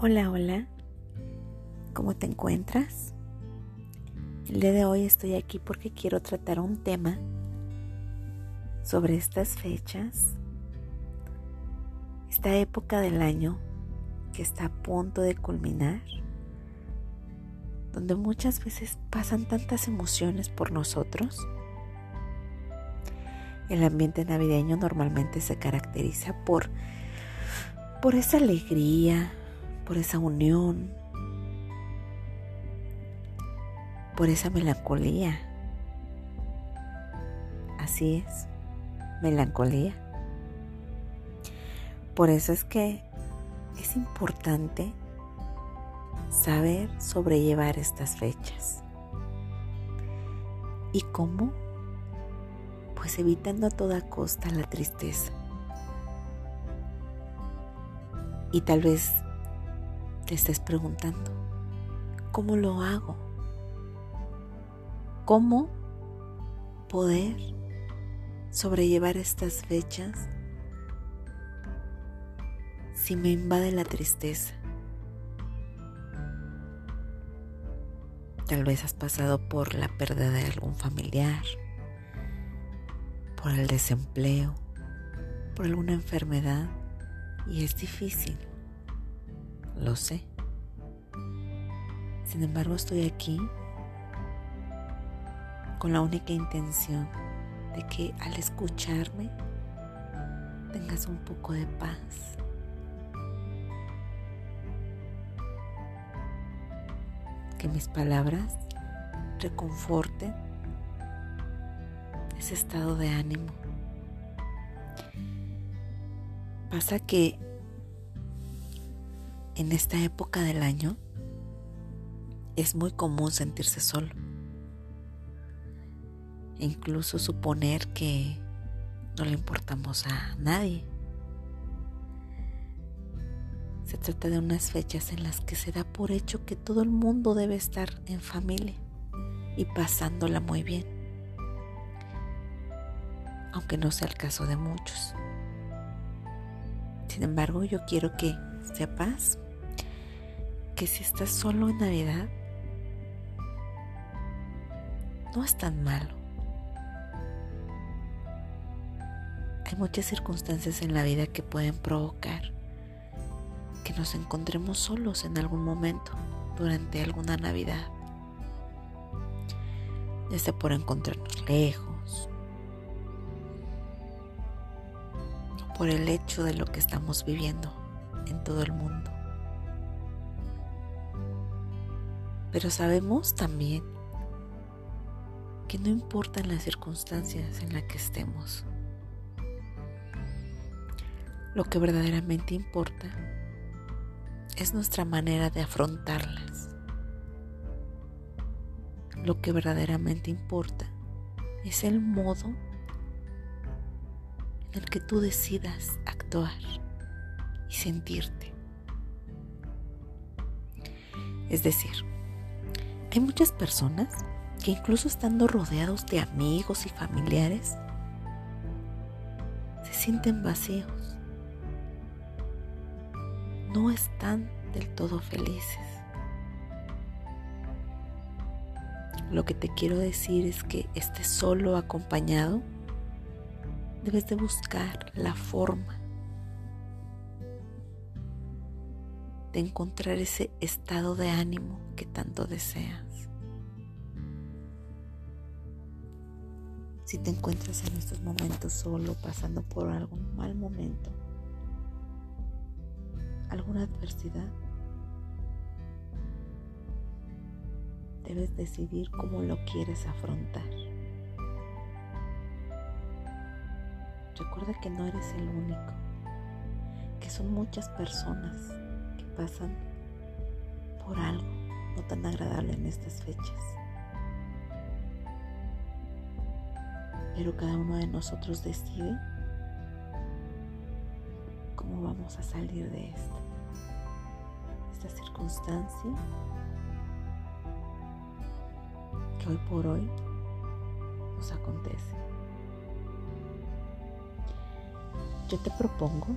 Hola, hola. ¿Cómo te encuentras? El día de hoy estoy aquí porque quiero tratar un tema sobre estas fechas, esta época del año que está a punto de culminar, donde muchas veces pasan tantas emociones por nosotros. El ambiente navideño normalmente se caracteriza por, por esa alegría, por esa unión, por esa melancolía. Así es, melancolía. Por eso es que es importante saber sobrellevar estas fechas. ¿Y cómo? Pues evitando a toda costa la tristeza. Y tal vez te estés preguntando, ¿cómo lo hago? ¿Cómo poder sobrellevar estas fechas si me invade la tristeza? Tal vez has pasado por la pérdida de algún familiar, por el desempleo, por alguna enfermedad y es difícil lo sé. Sin embargo, estoy aquí con la única intención de que al escucharme tengas un poco de paz. Que mis palabras reconforten ese estado de ánimo. Pasa que en esta época del año es muy común sentirse solo. E incluso suponer que no le importamos a nadie. Se trata de unas fechas en las que se da por hecho que todo el mundo debe estar en familia y pasándola muy bien, aunque no sea el caso de muchos. Sin embargo, yo quiero que sepas que si estás solo en Navidad, no es tan malo. Hay muchas circunstancias en la vida que pueden provocar que nos encontremos solos en algún momento durante alguna Navidad. Ya sea por encontrarnos lejos, por el hecho de lo que estamos viviendo en todo el mundo. Pero sabemos también que no importan las circunstancias en las que estemos. Lo que verdaderamente importa es nuestra manera de afrontarlas. Lo que verdaderamente importa es el modo en el que tú decidas actuar y sentirte. Es decir, hay muchas personas que incluso estando rodeados de amigos y familiares, se sienten vacíos. No están del todo felices. Lo que te quiero decir es que estés solo acompañado, debes de buscar la forma de encontrar ese estado de ánimo que tanto deseas. Si te encuentras en estos momentos solo, pasando por algún mal momento, alguna adversidad, debes decidir cómo lo quieres afrontar. Recuerda que no eres el único, que son muchas personas pasan por algo no tan agradable en estas fechas. Pero cada uno de nosotros decide cómo vamos a salir de esto, esta circunstancia que hoy por hoy nos acontece. Yo te propongo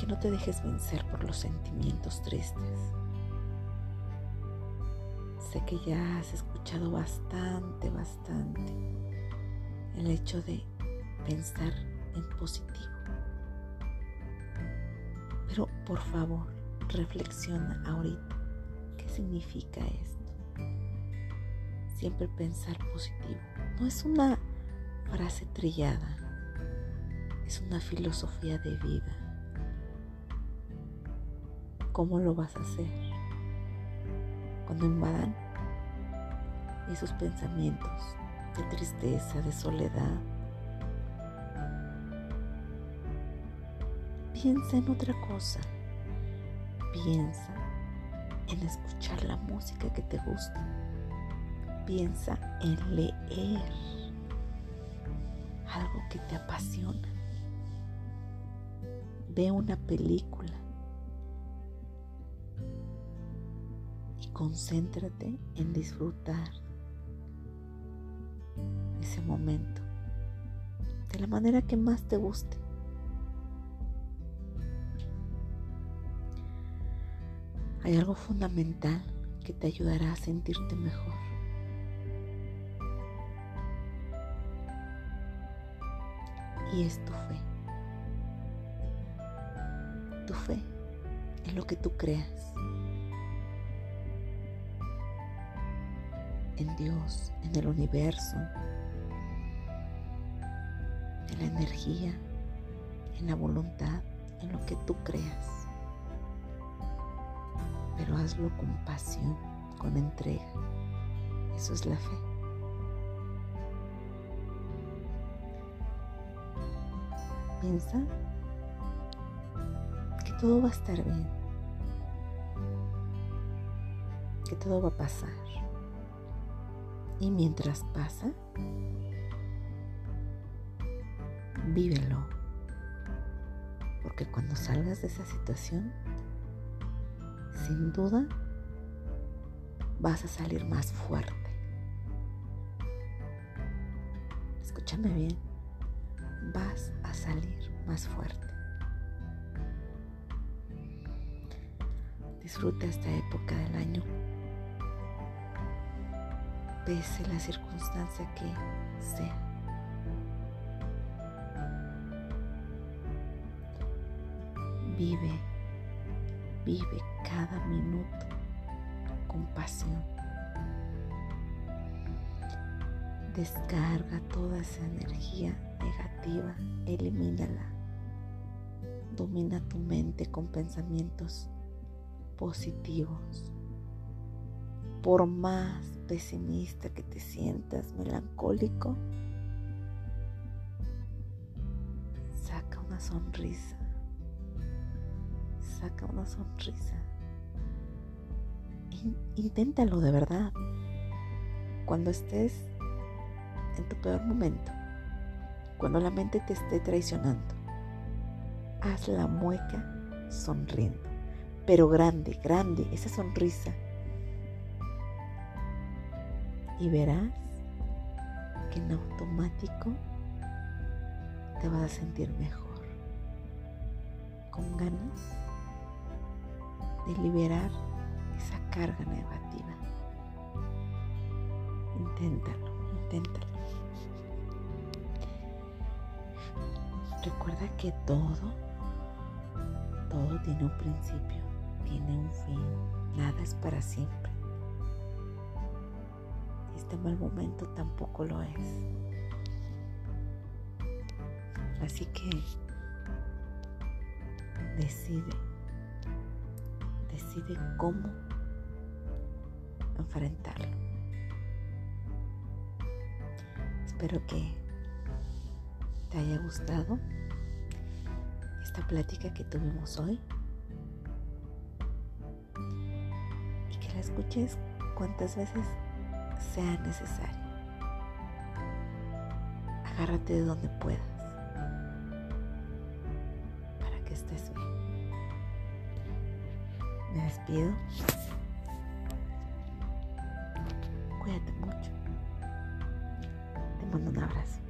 que no te dejes vencer por los sentimientos tristes. Sé que ya has escuchado bastante, bastante el hecho de pensar en positivo. Pero por favor, reflexiona ahorita qué significa esto. Siempre pensar positivo. No es una frase trillada, es una filosofía de vida. ¿Cómo lo vas a hacer? Cuando invadan esos pensamientos de tristeza, de soledad. Piensa en otra cosa. Piensa en escuchar la música que te gusta. Piensa en leer algo que te apasiona. Ve una película y concéntrate en disfrutar ese momento de la manera que más te guste. Hay algo fundamental que te ayudará a sentirte mejor. Y es tu fe. Tu fe en lo que tú creas. En Dios, en el universo, en la energía, en la voluntad, en lo que tú creas pero hazlo con pasión, con entrega. Eso es la fe. Piensa todo va a estar bien, que todo va a pasar. Y mientras pasa, vívelo. Porque cuando salgas de esa situación, sin duda vas a salir más fuerte. Escúchame bien, vas a salir más fuerte. Disfruta esta época del año, pese la circunstancia que sea. Vive Vive cada minuto con pasión. Descarga toda esa energía negativa, elimínala. Domina tu mente con pensamientos positivos. Por más pesimista que te sientas, melancólico, saca una sonrisa saca una sonrisa. Inténtalo de verdad. Cuando estés en tu peor momento, cuando la mente te esté traicionando, haz la mueca sonriendo, pero grande, grande, esa sonrisa. Y verás que en automático te vas a sentir mejor, con ganas de liberar esa carga negativa. Inténtalo, inténtalo. Recuerda que todo, todo tiene un principio, tiene un fin, nada es para siempre. Este mal momento tampoco lo es. Así que decide decide cómo enfrentarlo. Espero que te haya gustado esta plática que tuvimos hoy escuches cuantas veces sea necesario. Agárrate de donde puedas para que estés bien me despido. Cuídate mucho. Te mando un abrazo.